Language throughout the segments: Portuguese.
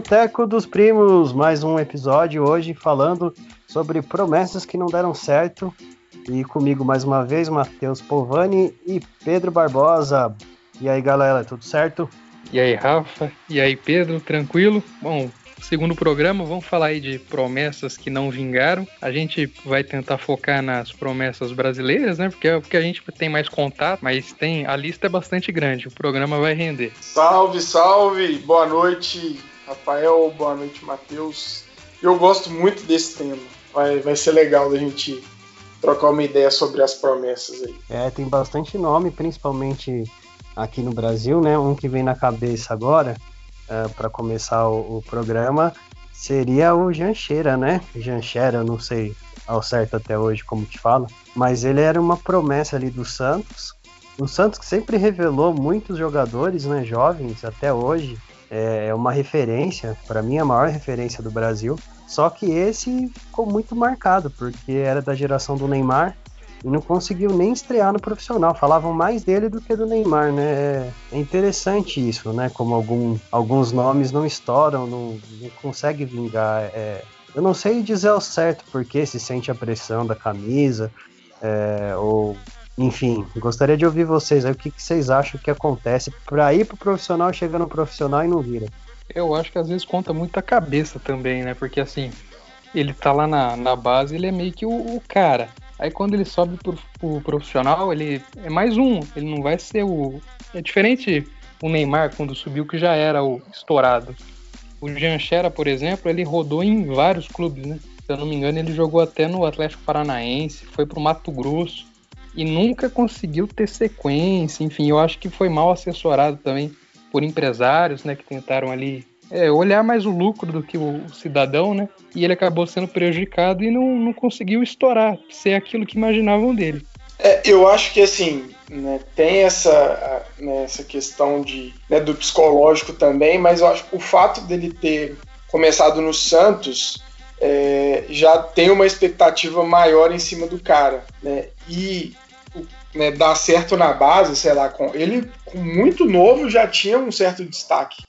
Boteco dos Primos, mais um episódio hoje falando sobre promessas que não deram certo. E comigo mais uma vez, Matheus Polvani e Pedro Barbosa. E aí, galera, tudo certo? E aí, Rafa? E aí, Pedro? Tranquilo? Bom, segundo programa, vamos falar aí de promessas que não vingaram. A gente vai tentar focar nas promessas brasileiras, né? Porque é o que a gente tem mais contato, mas tem a lista é bastante grande. O programa vai render. Salve, salve! Boa noite, Rafael. Boa noite, Matheus. Eu gosto muito desse tema. Vai, vai ser legal da gente trocar uma ideia sobre as promessas aí. É, tem bastante nome, principalmente aqui no Brasil, né? Um que vem na cabeça agora uh, é, para começar o, o, programa seria o Jancheira, né? Jancheira, não sei ao certo até hoje como te fala, mas ele era uma promessa ali do Santos. O Santos que sempre revelou muitos jogadores, né, jovens até hoje, é, é uma referência, para mim a maior referência do Brasil. Só que esse ficou muito marcado, porque era da geração do Neymar e não conseguiu nem estrear no profissional. Falavam mais dele do que do Neymar, né? É interessante isso, né? Como algum, alguns nomes não estouram, não, não consegue vingar. É, eu não sei dizer ao certo porque se sente a pressão da camisa, é, ou enfim, gostaria de ouvir vocês aí, o que, que vocês acham que acontece para ir pro profissional, chegar no profissional e não vira. Eu acho que às vezes conta muito a cabeça também, né? Porque assim, ele tá lá na, na base, ele é meio que o, o cara. Aí quando ele sobe pro, pro profissional, ele é mais um, ele não vai ser o. É diferente o Neymar quando subiu, que já era o estourado. O Janchera, por exemplo, ele rodou em vários clubes, né? Se eu não me engano, ele jogou até no Atlético Paranaense, foi pro Mato Grosso e nunca conseguiu ter sequência. Enfim, eu acho que foi mal assessorado também por empresários, né, que tentaram ali é, olhar mais o lucro do que o cidadão, né? E ele acabou sendo prejudicado e não, não conseguiu estourar, ser aquilo que imaginavam dele. É, eu acho que assim, né, tem essa, né, essa questão de, né, do psicológico também, mas eu acho que o fato dele ter começado no Santos é, já tem uma expectativa maior em cima do cara. Né? E né, dar certo na base, sei lá, com ele com muito novo já tinha um certo destaque.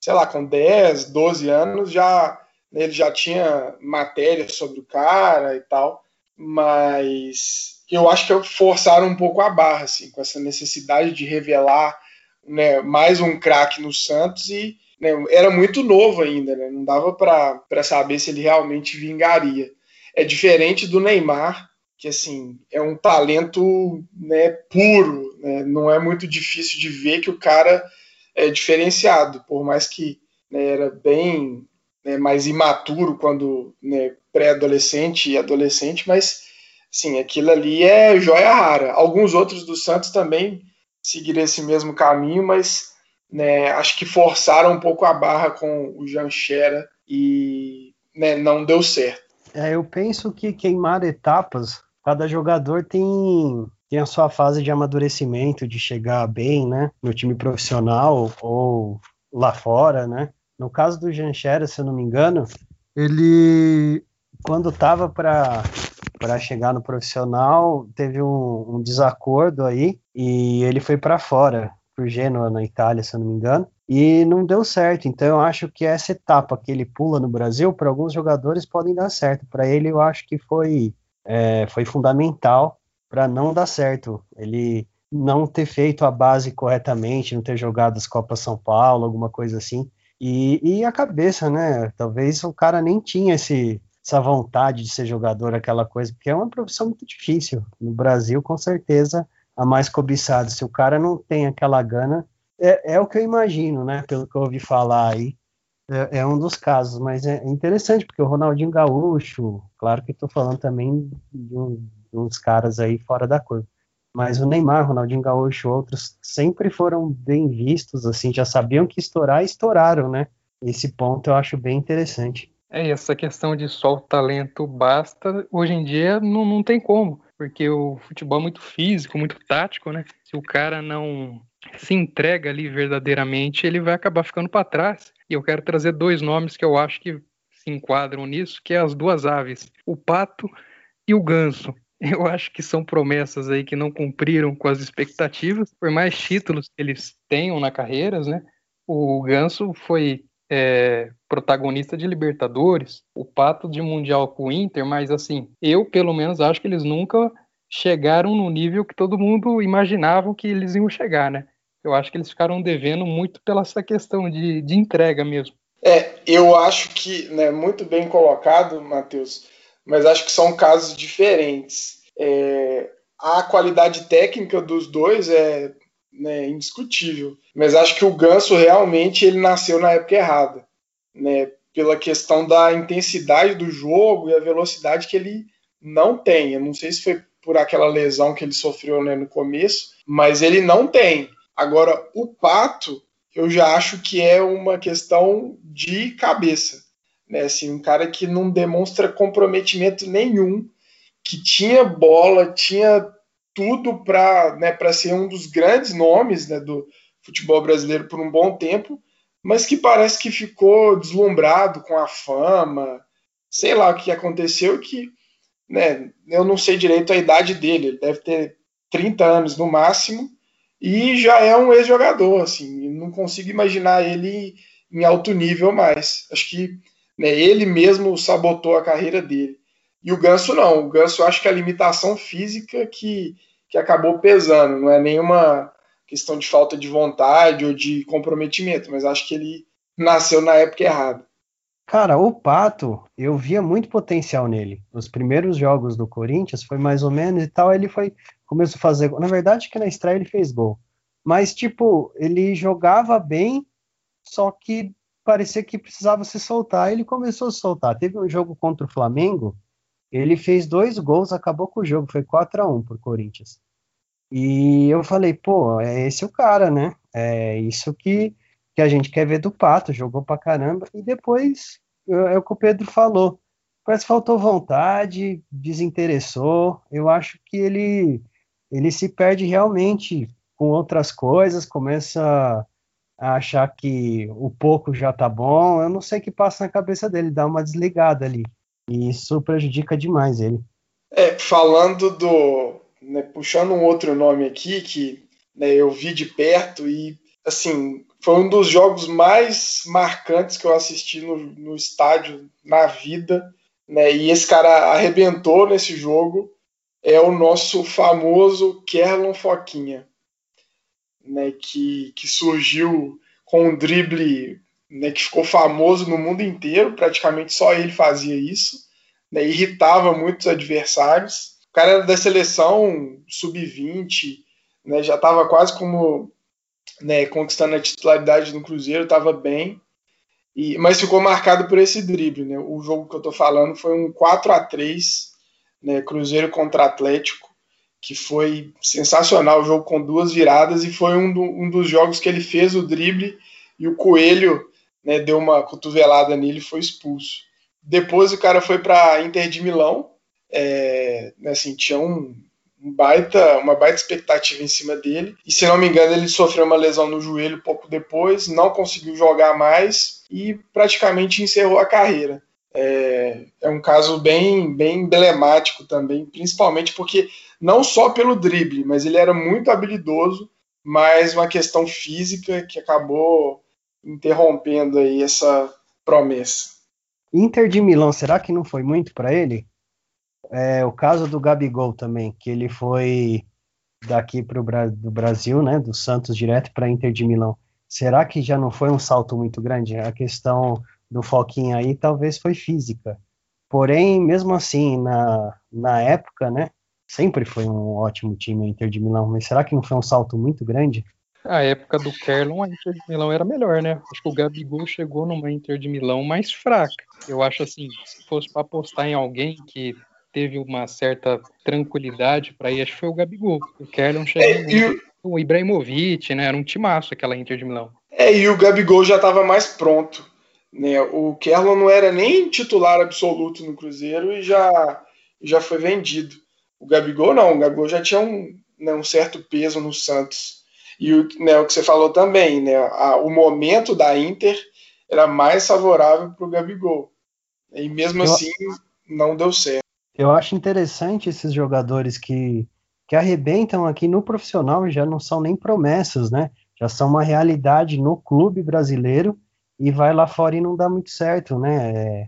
Sei lá, com 10, 12 anos já né, ele já tinha matéria sobre o cara e tal, mas eu acho que forçaram um pouco a barra, assim, com essa necessidade de revelar né, mais um craque no Santos e né, era muito novo ainda, né, não dava para saber se ele realmente vingaria. É diferente do Neymar, que assim é um talento né, puro, né? não é muito difícil de ver que o cara é diferenciado, por mais que né, era bem né, mais imaturo quando né, pré-adolescente e adolescente, mas sim, aquilo ali é joia rara. Alguns outros do Santos também seguiram esse mesmo caminho, mas né, acho que forçaram um pouco a barra com o Janchera e não deu certo. É, eu penso que queimar etapas cada jogador tem, tem a sua fase de amadurecimento, de chegar bem, né, no time profissional ou lá fora, né. No caso do Janchera, se eu não me engano, ele, quando estava para para chegar no profissional, teve um, um, desacordo aí e ele foi para fora, por Genoa, na Itália, se eu não me engano, e não deu certo. Então eu acho que essa etapa que ele pula no Brasil, para alguns jogadores podem dar certo. Para ele, eu acho que foi é, foi fundamental para não dar certo. Ele não ter feito a base corretamente, não ter jogado as Copas São Paulo, alguma coisa assim. E, e a cabeça, né? Talvez o cara nem tinha esse, essa vontade de ser jogador, aquela coisa, porque é uma profissão muito difícil. No Brasil, com certeza, a mais cobiçada. Se o cara não tem aquela gana, é, é o que eu imagino, né? Pelo que eu ouvi falar aí, é, é, um dos casos, mas é interessante, porque o Ronaldinho Gaúcho, claro que estou falando também de, um, de, uns caras aí fora da curva, mas o Neymar, Ronaldinho Gaúcho, outros sempre foram bem vistos, assim, já sabiam que estourar, estouraram, né? Esse ponto eu acho bem interessante. É, essa questão de só o talento basta, hoje em dia não, não tem como, porque o futebol é muito físico, muito tático, né? Se o cara não se entrega ali verdadeiramente, ele vai acabar ficando para trás. E eu quero trazer dois nomes que eu acho que se enquadram nisso, que é as duas aves, o pato e o ganso. Eu acho que são promessas aí que não cumpriram com as expectativas, por mais títulos que eles tenham na carreira, né? O Ganso foi é, protagonista de Libertadores, o Pato de Mundial com o Inter, mas assim, eu pelo menos acho que eles nunca chegaram no nível que todo mundo imaginava que eles iam chegar, né? Eu acho que eles ficaram devendo muito pela essa questão de, de entrega mesmo. É, eu acho que, né, muito bem colocado, Matheus, mas acho que são casos diferentes. É, a qualidade técnica dos dois é né, indiscutível, mas acho que o Ganso realmente ele nasceu na época errada, né, pela questão da intensidade do jogo e a velocidade que ele não tem. Eu não sei se foi por aquela lesão que ele sofreu né, no começo, mas ele não tem. Agora, o Pato, eu já acho que é uma questão de cabeça. Né? Assim, um cara que não demonstra comprometimento nenhum, que tinha bola, tinha tudo para né, ser um dos grandes nomes né, do futebol brasileiro por um bom tempo, mas que parece que ficou deslumbrado com a fama, sei lá o que aconteceu, que né, eu não sei direito a idade dele, ele deve ter 30 anos no máximo, e já é um ex-jogador, assim, não consigo imaginar ele em alto nível mais. Acho que né, ele mesmo sabotou a carreira dele. E o Ganso não, o Ganso acho que é a limitação física que, que acabou pesando, não é nenhuma questão de falta de vontade ou de comprometimento, mas acho que ele nasceu na época errada. Cara, o Pato, eu via muito potencial nele. Os primeiros jogos do Corinthians foi mais ou menos e tal, ele foi começou a fazer, na verdade que na estreia ele fez gol. Mas tipo, ele jogava bem, só que parecia que precisava se soltar, ele começou a soltar. Teve um jogo contra o Flamengo, ele fez dois gols, acabou com o jogo, foi 4 a 1 pro Corinthians. E eu falei, pô, é esse o cara, né? É isso que, que a gente quer ver do Pato, jogou pra caramba. E depois, é o que o Pedro falou, parece que faltou vontade, desinteressou. Eu acho que ele, ele se perde realmente com outras coisas, começa a achar que o pouco já tá bom. Eu não sei o que passa na cabeça dele, dá uma desligada ali. E isso prejudica demais ele. É, falando do. Né, puxando um outro nome aqui que né, eu vi de perto e, assim, foi um dos jogos mais marcantes que eu assisti no, no estádio na vida. Né, e esse cara arrebentou nesse jogo. É o nosso famoso Kerlon Foquinha né, que, que surgiu com um drible né, que ficou famoso no mundo inteiro, praticamente só ele fazia isso, né, irritava muitos adversários. O cara era da seleção sub-20, né, já estava quase como né, conquistando a titularidade no Cruzeiro, estava bem, e, mas ficou marcado por esse drible. Né? O jogo que eu estou falando foi um 4 a 3 né, Cruzeiro contra Atlético que foi sensacional o jogo com duas viradas e foi um, do, um dos jogos que ele fez o drible e o Coelho né, deu uma cotovelada nele e foi expulso. Depois o cara foi para Inter de Milão, é, né, assim, tinha um, baita, uma baita expectativa em cima dele e se não me engano ele sofreu uma lesão no joelho pouco depois, não conseguiu jogar mais e praticamente encerrou a carreira. É, é um caso bem, bem emblemático também, principalmente porque não só pelo drible, mas ele era muito habilidoso, mas uma questão física que acabou interrompendo aí essa promessa. Inter de Milão, será que não foi muito para ele? É, o caso do Gabigol também, que ele foi daqui para o Bra do Brasil, né, do Santos direto para Inter de Milão. Será que já não foi um salto muito grande? A questão do Foquinha aí talvez foi física. Porém, mesmo assim, na, na época, né, sempre foi um ótimo time o Inter de Milão, mas será que não foi um salto muito grande? A época do Kerlon, a Inter de Milão era melhor, né? Acho que o Gabigol chegou numa Inter de Milão mais fraca. Eu acho assim, se fosse para apostar em alguém que teve uma certa tranquilidade para ir, acho que foi o Gabigol. O Kerlon chegou. É, e... O Ibrahimovic, né? Era um timaço aquela Inter de Milão. É, e o Gabigol já estava mais pronto. Né? O Kerlon não era nem titular absoluto no Cruzeiro e já, já foi vendido. O Gabigol não, o Gabigol já tinha um, né, um certo peso no Santos. E o, né, o que você falou também, né, a, o momento da Inter era mais favorável para o Gabigol. E mesmo eu, assim não deu certo. Eu acho interessante esses jogadores que, que arrebentam aqui no profissional e já não são nem promessas, né? Já são uma realidade no clube brasileiro e vai lá fora e não dá muito certo, né? É,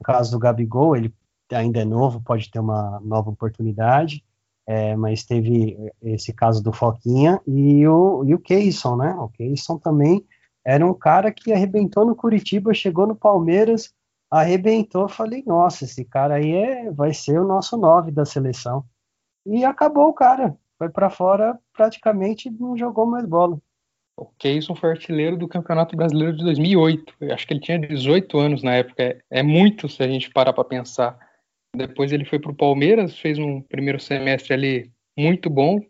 no caso do Gabigol, ele ainda é novo, pode ter uma nova oportunidade, é, mas teve esse caso do Foquinha e o, e o Keyson, né? O Keyson também era um cara que arrebentou no Curitiba, chegou no Palmeiras, arrebentou, falei, nossa, esse cara aí é, vai ser o nosso nove da seleção. E acabou o cara, foi para fora, praticamente não jogou mais bola. O Keyson foi artilheiro do Campeonato Brasileiro de 2008. Eu acho que ele tinha 18 anos na época. É, é muito se a gente parar para pensar. Depois ele foi para o Palmeiras, fez um primeiro semestre ali muito bom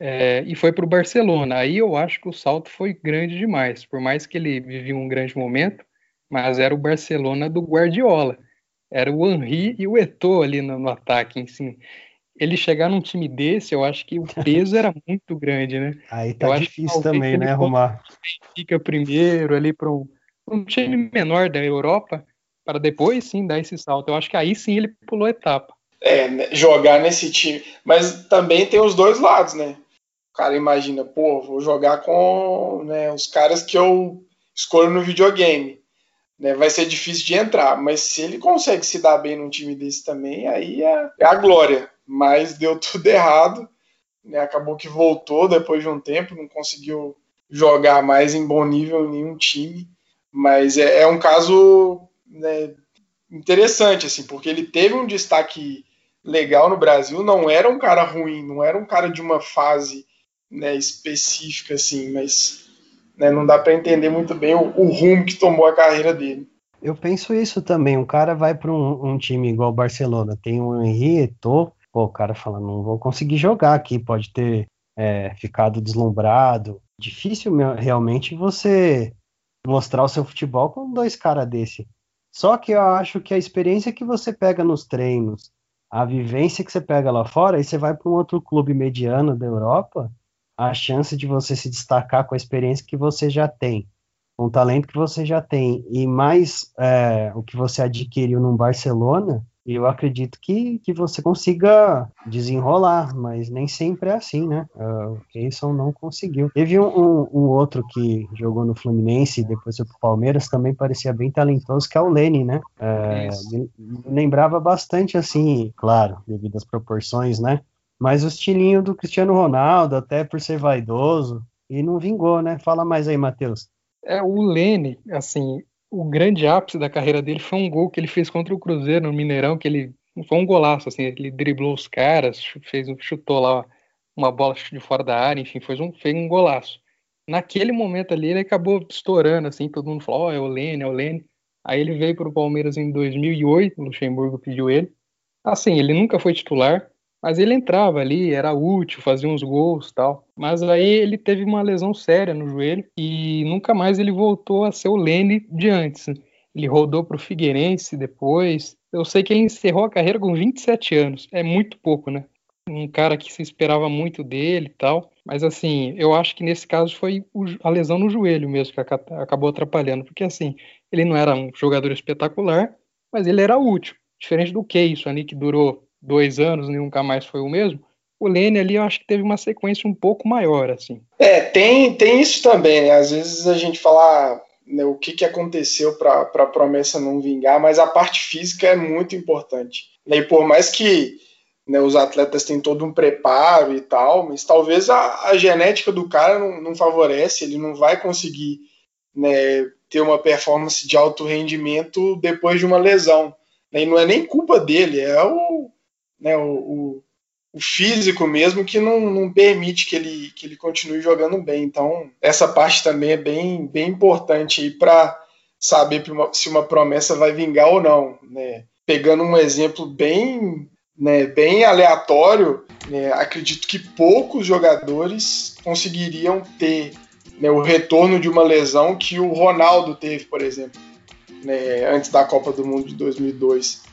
é, e foi para o Barcelona. Aí eu acho que o salto foi grande demais. Por mais que ele vivia um grande momento, mas era o Barcelona do Guardiola. Era o Henri e o Eto'o ali no, no ataque, si ele chegar num time desse, eu acho que o peso era muito grande, né? Aí tá eu difícil também, né, arrumar. Fica primeiro ali para um, um, time menor da Europa, para depois sim dar esse salto. Eu acho que aí sim ele pulou etapa. É, né, jogar nesse time. Mas também tem os dois lados, né? O cara imagina, pô, vou jogar com né, os caras que eu escolho no videogame. Né, vai ser difícil de entrar, mas se ele consegue se dar bem num time desse também, aí é, é a glória mas deu tudo errado. Né? Acabou que voltou depois de um tempo, não conseguiu jogar mais em bom nível em nenhum time. Mas é, é um caso né, interessante, assim, porque ele teve um destaque legal no Brasil, não era um cara ruim, não era um cara de uma fase né, específica, assim, mas né, não dá para entender muito bem o, o, rumo que tomou a carreira dele. Eu penso isso também. Um cara vai para um, um, time igual o Barcelona, tem o Henri Eto'o, pô, o cara fala, não vou conseguir jogar aqui, pode ter é, ficado deslumbrado. Difícil realmente você mostrar o seu futebol com dois caras desse. Só que eu acho que a experiência que você pega nos treinos, a vivência que você pega lá fora, e você vai para um outro clube mediano da Europa, a chance de você se destacar com a experiência que você já tem, com o talento que você já tem, e mais é, o que você adquiriu no Barcelona, eu acredito que, que você consiga desenrolar, mas nem sempre é assim, né? Uh, o Keyson não conseguiu. Teve um, um, um, outro que jogou no Fluminense e depois foi pro Palmeiras, também parecia bem talentoso, que é o Lene, né? Uh, me, me lembrava bastante assim, claro, devido às proporções, né? Mas o estilinho do Cristiano Ronaldo, até por ser vaidoso, e não vingou, né? Fala mais aí, Matheus. É, o Lene, assim, o grande ápice da carreira dele foi um gol que ele fez contra o Cruzeiro no Mineirão, que ele foi um golaço, assim, ele driblou os caras, fez, chutou lá uma bola de fora da área, enfim, fez um, fez um golaço. Naquele momento ali, ele acabou estourando, assim, todo mundo falou, ó, oh, é o Lene, é o Lene. Aí ele veio para o Palmeiras em 2008, o Luxemburgo pediu ele. Assim, ele nunca foi titular, mas ele entrava ali, era útil, fazia uns gols tal. Mas aí ele teve uma lesão séria no joelho e nunca mais ele voltou a ser o Lene de antes. Ele rodou para o Figueirense depois. Eu sei que ele encerrou a carreira com 27 anos. É muito pouco, né? Um cara que se esperava muito dele e tal. Mas assim, eu acho que nesse caso foi a lesão no joelho mesmo que acabou atrapalhando. Porque assim, ele não era um jogador espetacular, mas ele era útil. Diferente do que isso ali que durou dois anos nunca mais foi o mesmo, o Lene ali eu acho que teve uma sequência um pouco maior, assim. É, tem, tem isso também, né? Às vezes a gente fala né, o que, que aconteceu para a promessa não vingar, mas a parte física é muito importante. Né? E por mais que né, os atletas têm todo um preparo e tal, mas talvez a, a genética do cara não, não, favorece, ele não vai conseguir né, ter uma performance de alto rendimento depois de uma lesão. Né? E não é nem culpa dele, é o, né, o, o, o, físico mesmo que não, não permite que ele, que ele continue jogando bem. Então, essa parte também é bem, bem importante para saber se uma promessa vai vingar ou não. Né? Pegando um exemplo bem, né, bem aleatório, né, acredito que poucos jogadores conseguiriam ter né, o retorno de uma lesão que o Ronaldo teve, por exemplo, né, antes da Copa do Mundo de 2002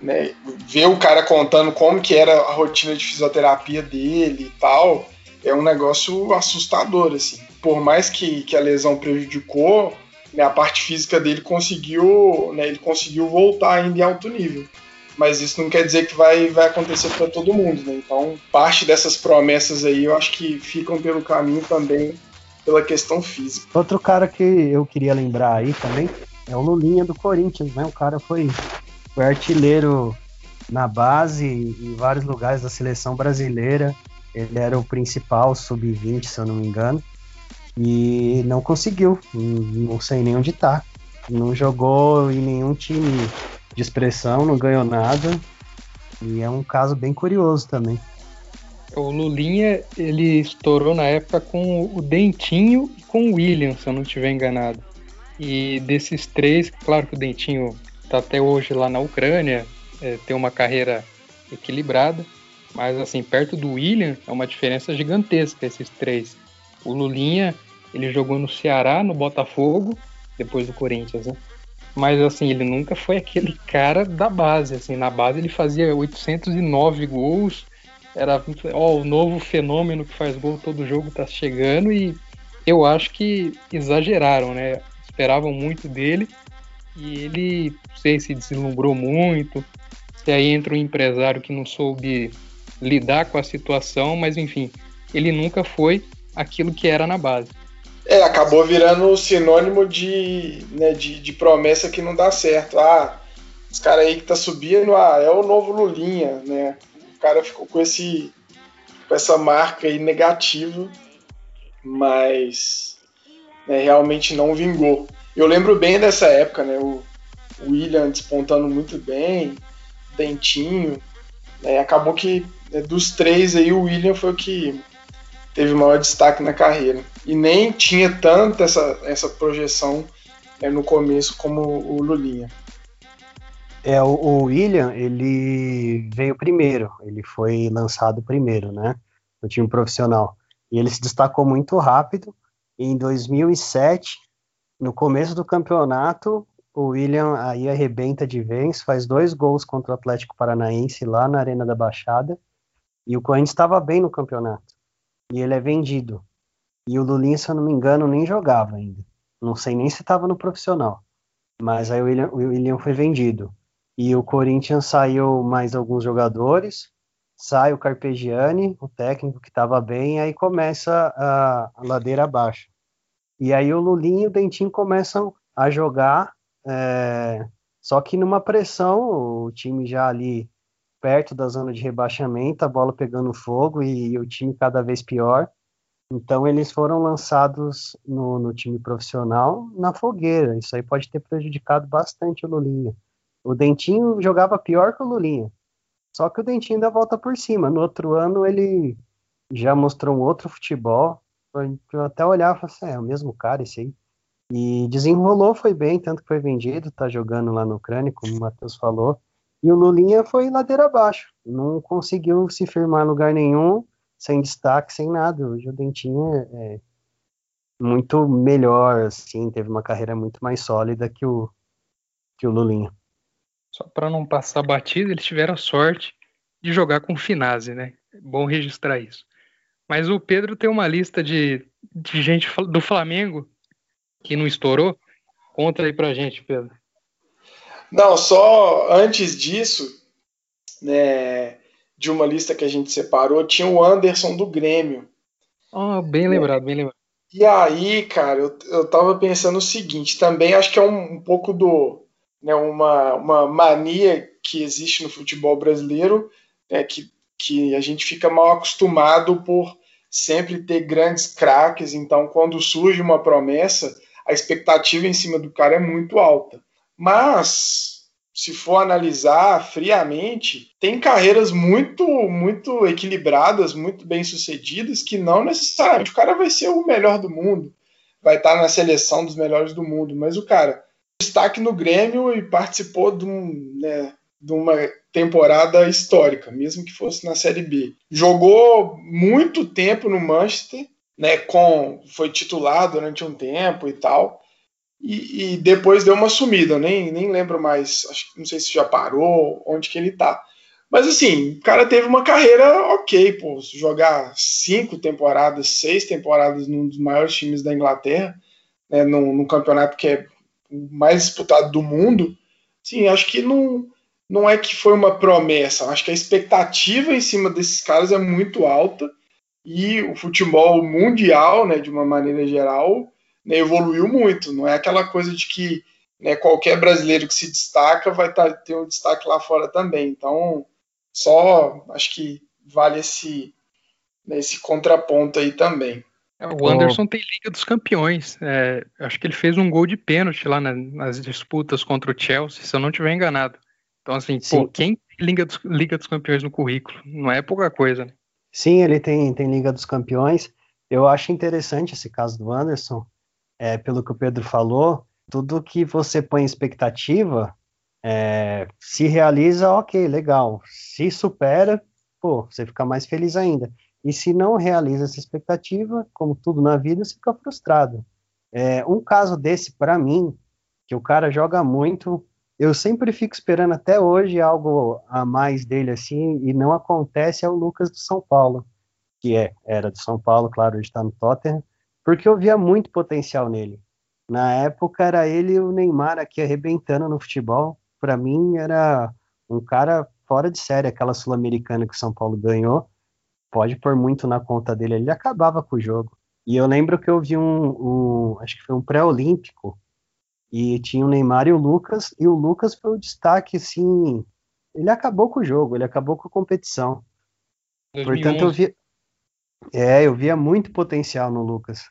né, ver o cara contando como que era a rotina de fisioterapia dele e tal, é um negócio assustador, assim. Por mais que, que a lesão prejudicou, né, a parte física dele conseguiu, né, ele conseguiu voltar ainda em alto nível. Mas isso não quer dizer que vai, vai acontecer para todo mundo, né? Então, parte dessas promessas aí eu acho que ficam pelo caminho também pela questão física. Outro cara que eu queria lembrar aí também é o Lulinha do Corinthians, né? O cara foi, foi artilheiro na base em vários lugares da seleção brasileira. Ele era o principal sub-20, se eu não me engano. E não conseguiu. Não sei nem onde tá. Não jogou em nenhum time de expressão, não ganhou nada. E é um caso bem curioso também. O Lulinha, ele estourou na época com o Dentinho e com o William, se eu não estiver enganado. E desses três, claro que o Dentinho está até hoje lá na Ucrânia, é, tem uma carreira equilibrada, mas assim, perto do William é uma diferença gigantesca esses três. O Lulinha, ele jogou no Ceará, no Botafogo, depois do Corinthians, né? Mas assim, ele nunca foi aquele cara da base, assim, na base ele fazia 809 gols, era ó, o novo fenômeno que faz gol todo jogo tá chegando e eu acho que exageraram, né? Esperavam muito dele e ele, não sei se deslumbrou muito, se aí entra um empresário que não soube lidar com a situação, mas enfim, ele nunca foi aquilo que era na base. É, acabou virando sinônimo de, né, de, de promessa que não dá certo. Ah, os caras aí que tá subindo, ah, é o novo Lulinha, né? cara ficou com esse com essa marca aí negativa, mas né, realmente não vingou. Eu lembro bem dessa época, né? O, William despontando muito bem, Dentinho. Né, acabou que né, dos três aí o William foi o que teve maior destaque na carreira. E nem tinha tanta essa, essa projeção né, no começo como o Lulinha. É, o, o, William, ele veio primeiro, ele foi lançado primeiro, né, no time profissional. E ele se destacou muito rápido. Em 2007, no começo do campeonato, o William aí arrebenta de vez, faz dois gols contra o Atlético Paranaense lá na Arena da Baixada. E o Corinthians estava bem no campeonato. E ele é vendido. E o Lulinha, se eu não me engano, nem jogava ainda. Não sei nem se estava no profissional. Mas aí o William, o William foi vendido. E o Corinthians saiu mais alguns jogadores, sai o Carpegiani, o técnico que estava bem, aí começa a, a, ladeira abaixo. E aí o Lulinho e o Dentinho começam a jogar, é, só que numa pressão, o time já ali perto da zona de rebaixamento, a bola pegando fogo e, e o time cada vez pior. Então eles foram lançados no, no time profissional na fogueira. Isso aí pode ter prejudicado bastante o Lulinha. O Dentinho jogava pior que o Lulinha. Só que o Dentinho ainda volta por cima. No outro ano ele já mostrou um outro futebol. Eu até olhava e falava assim, é, é o mesmo cara esse aí. E desenrolou, foi bem, tanto que foi vendido, tá jogando lá no Ucrânia, como o Matheus falou. E o Lulinha foi ladeira abaixo. Não conseguiu se firmar em lugar nenhum, sem destaque, sem nada. Hoje o Dentinho é, é muito melhor, assim, teve uma carreira muito mais sólida que o, que o Lulinha. Só para não passar batida, eles tiveram sorte de jogar com o Finazzi, né? É bom registrar isso. Mas o Pedro tem uma lista de, de gente do Flamengo que não estourou. Conta aí pra gente, Pedro. Não, só antes disso, né, de uma lista que a gente separou, tinha o Anderson do Grêmio. Oh, bem lembrado, bem lembrado. E aí, cara, eu, eu tava pensando o seguinte, também acho que é um, um pouco do, né, uma, uma mania que existe no futebol brasileiro, né, que, que a gente fica mal acostumado por sempre ter grandes craques, então quando surge uma promessa, a expectativa em cima do cara é muito alta. Mas se for analisar friamente, tem carreiras muito muito equilibradas, muito bem sucedidas, que não necessariamente o cara vai ser o melhor do mundo, vai estar na seleção dos melhores do mundo, mas o cara destaque no Grêmio e participou de, um, né, de uma temporada histórica, mesmo que fosse na Série B. Jogou muito tempo no Manchester, né, com, foi titular durante um tempo e tal, e, e depois deu uma sumida, nem, nem lembro mais, acho, não sei se já parou, onde que ele tá. Mas assim, o cara teve uma carreira ok, pô, jogar cinco temporadas, seis temporadas num dos maiores times da Inglaterra, né, num, num campeonato que é mais disputado do mundo, sim, acho que não, não é que foi uma promessa. Acho que a expectativa em cima desses caras é muito alta. e o futebol mundial, né, de uma maneira geral, né, evoluiu muito. Não é aquela coisa de que né, qualquer brasileiro que se destaca vai tá, ter um destaque lá fora também. Então, só acho que vale esse, né, esse contraponto aí também. É, o Anderson oh. tem Liga dos Campeões. É, acho que ele fez um gol de pênalti lá na, nas disputas contra o Chelsea, se eu não estiver enganado. Então, assim, pô, quem tem Liga dos, Liga dos Campeões no currículo? Não é pouca coisa, né? Sim, ele tem, tem Liga dos Campeões. Eu acho interessante esse caso do Anderson, é, pelo que o Pedro falou, tudo que você põe expectativa, é, se realiza, ok, legal. Se supera, pô, você fica mais feliz ainda. E se não realiza essa expectativa, como tudo na vida, você fica frustrado. É, um caso desse, para mim, que o cara joga muito, eu sempre fico esperando até hoje algo a mais dele assim, e não acontece, é o Lucas do São Paulo, que é, era do São Paulo, claro, hoje está no Tottenham, porque eu via muito potencial nele. Na época era ele e o Neymar aqui arrebentando no futebol. Para mim era um cara fora de série, aquela sul-americana que o São Paulo ganhou pode pôr muito na conta dele, ele acabava com o jogo. E eu lembro que eu vi um, um acho que foi um pré-olímpico, e tinha o Neymar e o Lucas, e o Lucas foi o destaque, assim, ele acabou com o jogo, ele acabou com a competição. 2011. Portanto, eu vi, é, eu via muito potencial no Lucas.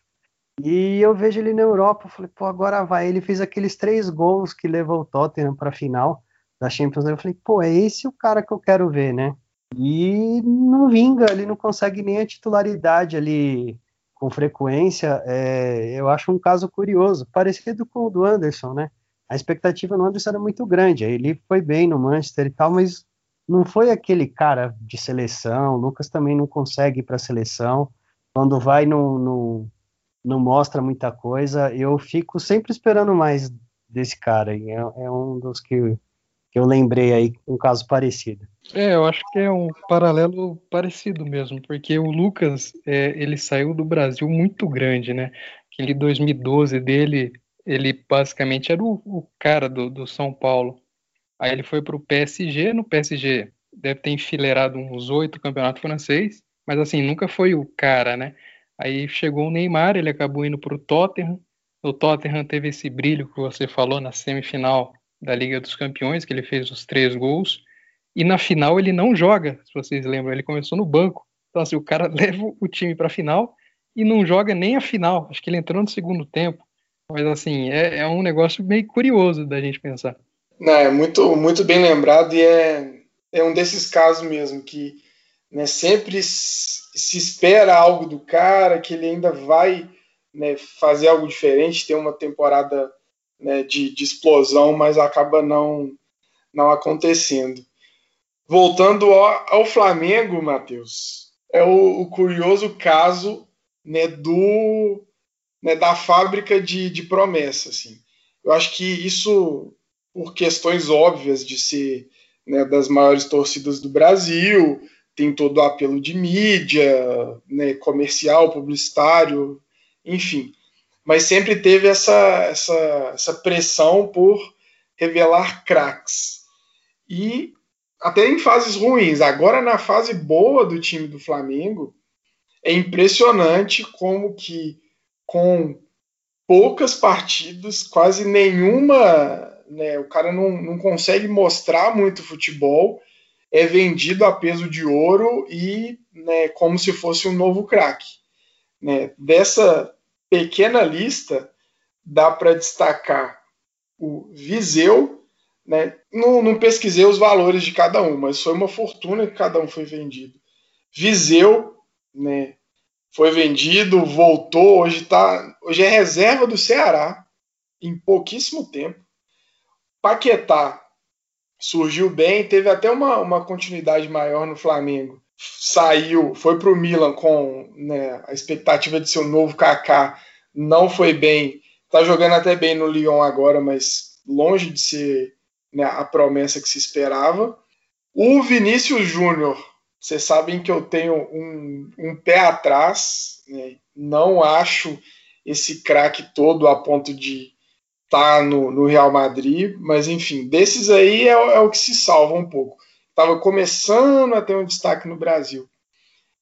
E eu vejo ele na Europa, eu falei, pô, agora vai. Ele fez aqueles três gols que levou o Tottenham para a final da Champions League. Eu falei, pô, é esse o cara que eu quero ver, né? e não vinga, ele não consegue nem a titularidade ali com frequência. É, eu acho um caso curioso, parecido com o do Anderson, né? A expectativa no Anderson era muito grande, ele foi bem no Manchester e tal, mas não foi aquele cara de seleção. O Lucas também não consegue ir para a seleção. Quando vai, não, não, não mostra muita coisa. Eu fico sempre esperando mais desse cara. É, é um dos que que eu lembrei aí um caso parecido. É, eu acho que é um paralelo parecido mesmo, porque o Lucas, é, ele saiu do Brasil muito grande, né? Aquele 2012 dele, ele basicamente era o, o cara do, do São Paulo. Aí ele foi para o PSG, no PSG deve ter enfileirado uns oito campeonatos francês, mas assim, nunca foi o cara, né? Aí chegou o Neymar, ele acabou indo para o Tottenham. O Tottenham teve esse brilho que você falou na semifinal da Liga dos Campeões, que ele fez os três gols. E na final ele não joga, se vocês lembram, ele começou no banco. Então, assim, o cara leva o time para a final e não joga nem a final. Acho que ele entrou no segundo tempo. Mas, assim, é, é um negócio meio curioso da gente pensar. Não, é muito, muito bem lembrado e é, é um desses casos mesmo que né, sempre se espera algo do cara, que ele ainda vai né, fazer algo diferente, ter uma temporada né, de, de, explosão, mas acaba não, não acontecendo. Voltando ao, ao Flamengo, Matheus, é o, o, curioso caso né, do, né, da fábrica de, de promessa. Assim. Eu acho que isso, por questões óbvias de ser né, das maiores torcidas do Brasil, tem todo o apelo de mídia, né, comercial, publicitário, enfim mas sempre teve essa, essa, essa pressão por revelar craques. E até em fases ruins. Agora, na fase boa do time do Flamengo, é impressionante como que com poucas partidas, quase nenhuma, né, o cara não, não consegue mostrar muito futebol, é vendido a peso de ouro e né, como se fosse um novo craque. Né, dessa pequena lista, dá para destacar o Viseu, né? Não, não, pesquisei os valores de cada um, mas foi uma fortuna que cada um foi vendido. Viseu, né? Foi vendido, voltou, hoje tá, hoje é reserva do Ceará em pouquíssimo tempo. Paquetá surgiu bem, teve até uma, uma continuidade maior no Flamengo saiu, foi para o Milan com né, a expectativa de ser o novo Kaká, não foi bem, está jogando até bem no Lyon agora, mas longe de ser né, a promessa que se esperava. O Vinícius Júnior, vocês sabem que eu tenho um, um pé atrás, né, não acho esse craque todo a ponto de estar tá no, no, Real Madrid, mas enfim, desses aí é, é o que se salva um pouco estava começando a ter um destaque no Brasil.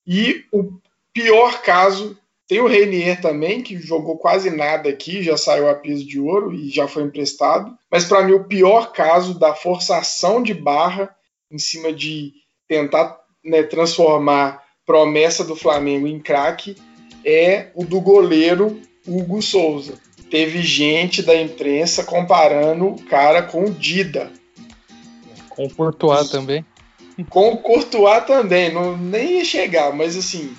E o pior caso, tem o Reinier também, que jogou quase nada aqui, já saiu a piso de ouro e já foi emprestado. Mas para mim, o pior caso da forçação de barra em cima de tentar né, transformar promessa do Flamengo em craque é o do goleiro Hugo Souza. Teve gente da imprensa comparando o cara com o Dida. Com o Courtois também. Com o Courtois também, não, nem ia chegar, mas assim,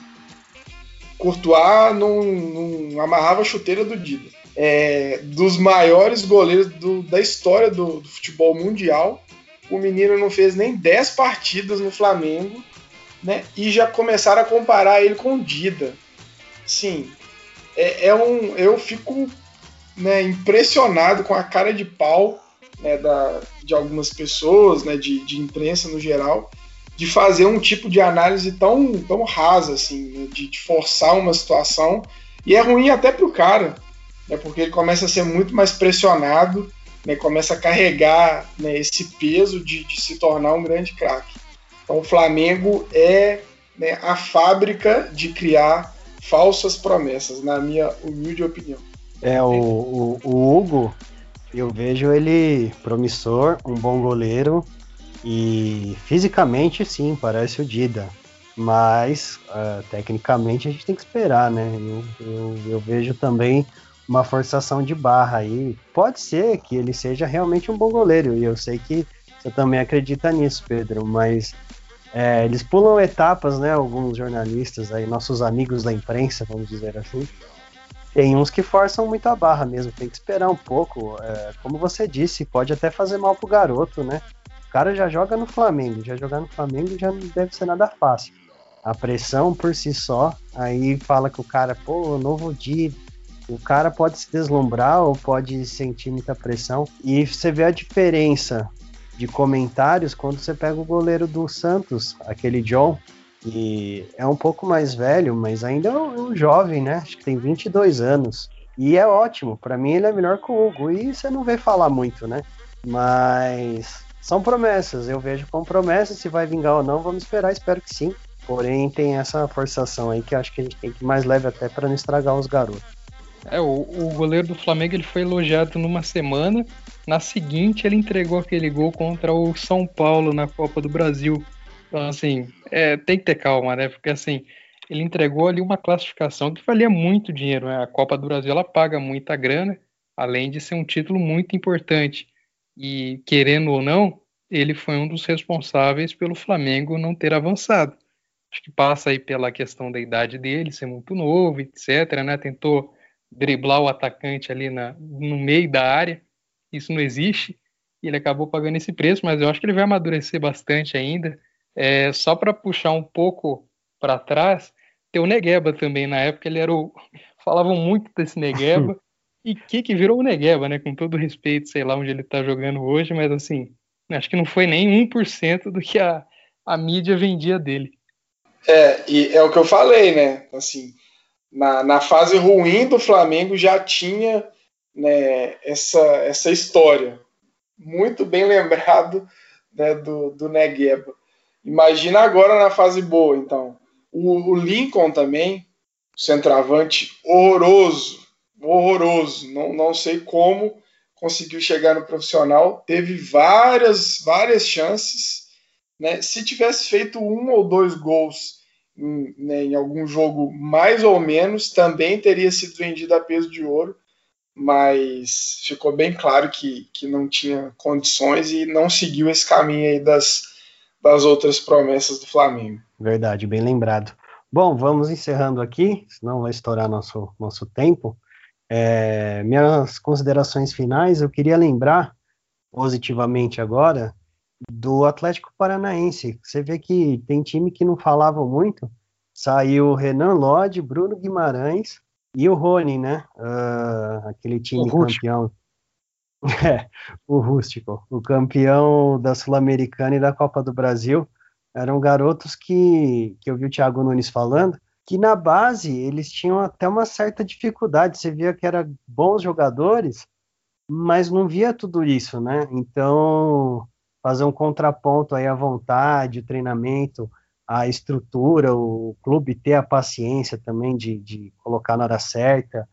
Courtois não, não amarrava a chuteira do Dida. É, dos maiores goleiros do, da história do, do, futebol mundial, o menino não fez nem 10 partidas no Flamengo, né? E já começaram a comparar ele com o Dida. Sim, é, é um, eu fico né, impressionado com a cara de pau né, da, de algumas pessoas, né, de, de imprensa no geral, de fazer um tipo de análise tão, tão rasa, assim, né, de, de, forçar uma situação. E é ruim até para o cara, né, porque ele começa a ser muito mais pressionado, né, começa a carregar né, esse peso de, de, se tornar um grande craque. Então o Flamengo é né, a fábrica de criar falsas promessas, na minha humilde opinião. É, o, o, o Hugo, eu vejo ele promissor, um bom goleiro e fisicamente sim, parece o Dida. Mas uh, tecnicamente a gente tem que esperar, né? Eu, eu, eu, vejo também uma forçação de barra aí. Pode ser que ele seja realmente um bom goleiro, e eu sei que você também acredita nisso, Pedro, mas é, eles pulam etapas, né? Alguns jornalistas aí, nossos amigos da imprensa, vamos dizer assim, tem uns que forçam muito a barra mesmo, tem que esperar um pouco. É, como você disse, pode até fazer mal pro garoto, né? O cara já joga no Flamengo, já jogar no Flamengo já não deve ser nada fácil. A pressão por si só, aí fala que o cara, pô, novo dia, o cara pode se deslumbrar ou pode sentir muita pressão. E você vê a diferença de comentários quando você pega o goleiro do Santos, aquele John, e é um pouco mais velho, mas ainda é um, jovem, né? Acho que tem 22 anos. E é ótimo, para mim ele é melhor que o Hugo. E você não vê falar muito, né? Mas são promessas, eu vejo como promessas. Se vai vingar ou não, vamos esperar, espero que sim. Porém, tem essa forçação aí que acho que a gente tem que ir mais leve até para não estragar os garotos. É, o, o goleiro do Flamengo ele foi elogiado numa semana. Na seguinte, ele entregou aquele gol contra o São Paulo na Copa do Brasil. Então, assim, é, tem que ter calma, né? Porque, assim, ele entregou ali uma classificação que valia muito dinheiro. Né? A Copa do Brasil, ela paga muita grana, além de ser um título muito importante. E, querendo ou não, ele foi um dos responsáveis pelo Flamengo não ter avançado. Acho que passa aí pela questão da idade dele, ser muito novo, etc. Né? Tentou driblar o atacante ali na, no meio da área. Isso não existe. E ele acabou pagando esse preço, mas eu acho que ele vai amadurecer bastante ainda. É, só para puxar um pouco para trás, tem o Negueba também. Na época ele era o. Falavam muito desse Negueba. e que que virou o Negueba, né? Com todo respeito, sei lá onde ele tá jogando hoje, mas assim, acho que não foi nem 1% do que a, a mídia vendia dele. É, e é o que eu falei, né? Assim, na, na fase ruim do Flamengo já tinha né, essa, essa história. Muito bem lembrado né, do, do Negueba. Imagina agora na fase boa, então. O, o Lincoln também, centroavante horroroso, horroroso. Não, não sei como conseguiu chegar no profissional. Teve várias, várias chances. Né? Se tivesse feito um ou dois gols em, né, em algum jogo mais ou menos, também teria sido vendido a peso de ouro. Mas ficou bem claro que, que não tinha condições e não seguiu esse caminho aí das, das outras promessas do Flamengo. Verdade, bem lembrado. Bom, vamos encerrando aqui, senão vai estourar nosso, nosso tempo. É, minhas considerações finais, eu queria lembrar positivamente agora do Atlético Paranaense. Você vê que tem time que não falava muito. Saiu Renan Lodge, Bruno Guimarães e o Rony, né? Uh, aquele time campeão. É, o Rústico, o campeão da Sul-Americana e da Copa do Brasil, eram garotos que, que eu vi o Thiago Nunes falando, que na base eles tinham até uma certa dificuldade. Você via que eram bons jogadores, mas não via tudo isso, né? Então, fazer um contraponto aí à vontade, o treinamento, a estrutura, o clube ter a paciência também de, de colocar na hora certa,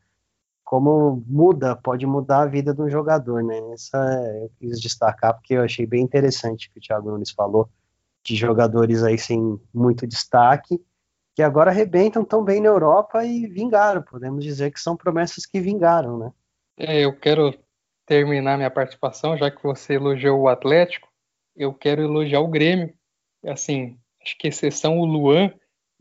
como muda, pode mudar a vida do jogador, né? Essa é, eu quis destacar porque eu achei bem interessante o que o Thiago Nunes falou, de jogadores aí sem muito destaque, que agora arrebentam tão bem na Europa e vingaram, podemos dizer que são promessas que vingaram, né? É, eu quero terminar minha participação, já que você elogiou o Atlético, eu quero elogiar o Grêmio. Assim, acho que exceção o Luan,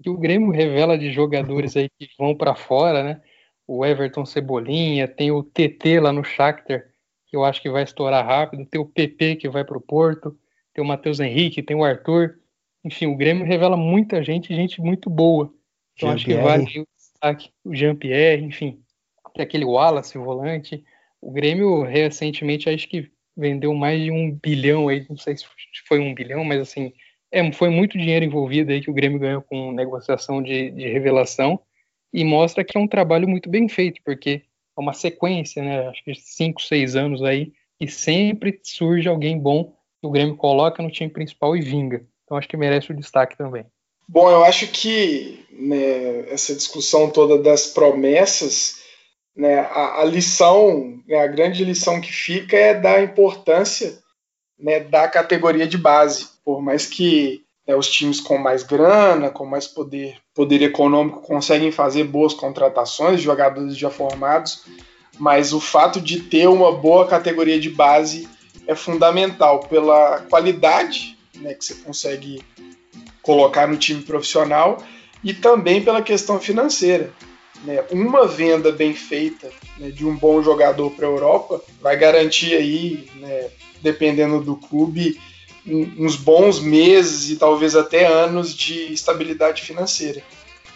que o Grêmio revela de jogadores aí que vão para fora, né? O Everton Cebolinha, tem o TT lá no Shakhtar, que eu acho que vai estourar rápido, tem o PP que vai para o Porto, tem o Matheus Henrique, tem o Arthur. Enfim, o Grêmio revela muita gente, gente muito boa. Então acho que vale o destaque. O Jean-Pierre, enfim, tem aquele Wallace, o volante. O Grêmio recentemente acho que vendeu mais de um bilhão aí, não sei se foi um bilhão, mas assim, é, foi muito dinheiro envolvido aí que o Grêmio ganhou com negociação de, de revelação e mostra que é um trabalho muito bem feito, porque é uma sequência, né? Acho que cinco, seis anos aí, e sempre surge alguém bom que o Grêmio coloca no time principal e vinga. Então acho que merece o destaque também. Bom, eu acho que né, essa discussão toda das promessas, né, a, a lição, né, a grande lição que fica é da importância né, da categoria de base. Por mais que né, os times com mais grana, com mais poder, poder econômico, conseguem fazer boas contratações, jogadores já formados, mas o fato de ter uma boa categoria de base é fundamental pela qualidade né, que você consegue colocar no time profissional e também pela questão financeira. Né? Uma venda bem feita né, de um bom jogador para a Europa vai garantir aí, né, dependendo do clube, uns bons meses e talvez até anos de estabilidade financeira.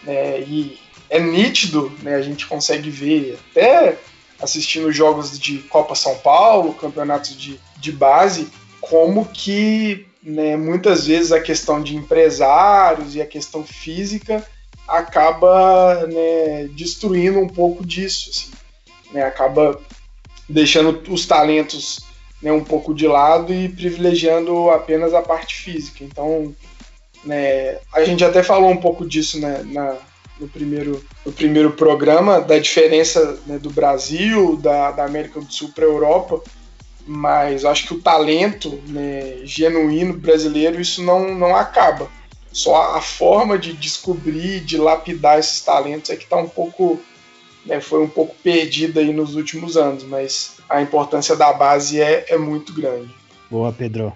Né? E é nítido, né? a gente consegue ver até assistindo jogos de Copa São Paulo, campeonatos de, de base, como que né, muitas vezes a questão de empresários e a questão física acaba né, destruindo um pouco disso, assim, né, acaba deixando os talentos né, um pouco de lado e privilegiando apenas a parte física. Então, né, a gente até falou um pouco disso né, na, no, primeiro, no primeiro programa, da diferença né, do Brasil, da, da América do Sul para a Europa, mas acho que o talento né, genuíno brasileiro, isso não, não acaba. Só a forma de descobrir, de lapidar esses talentos é que está um pouco né, foi um pouco perdida aí nos últimos anos, mas a importância da base é, é muito grande. Boa, Pedro.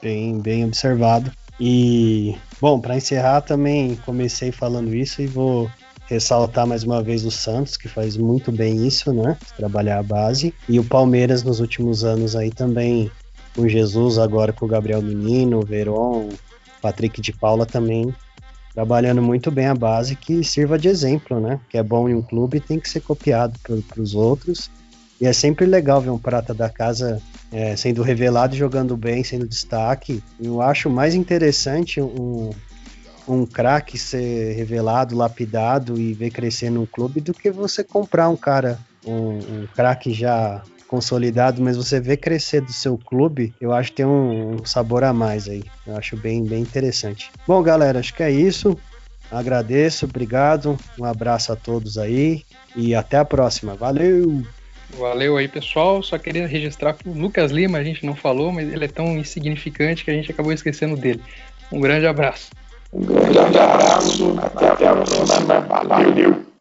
Bem, bem observado. E, bom, para encerrar também comecei falando isso e vou ressaltar mais uma vez o Santos, que faz muito bem isso, né? Trabalhar a base. E o Palmeiras nos últimos anos aí também, com Jesus, agora com o Gabriel Menino, o Veron, Patrick de Paula também trabalhando muito bem a base que sirva de exemplo, né? Que é bom em um clube tem que ser copiado para os outros. E é sempre legal ver um prata da casa é, sendo revelado jogando bem, sendo destaque. Eu acho mais interessante um, um craque ser revelado, lapidado e ver crescer num clube do que você comprar um cara, um, um craque já consolidado, mas você vê crescer do seu clube, eu acho que tem um, um sabor a mais aí. Eu acho bem, bem interessante. Bom, galera, acho que é isso. Agradeço, obrigado. Um abraço a todos aí e até a próxima. Valeu! Valeu aí, pessoal. Só queria registrar que o Lucas Lima a gente não falou, mas ele é tão insignificante que a gente acabou esquecendo dele. Um grande abraço. Um grande abraço. Até a próxima. Valeu!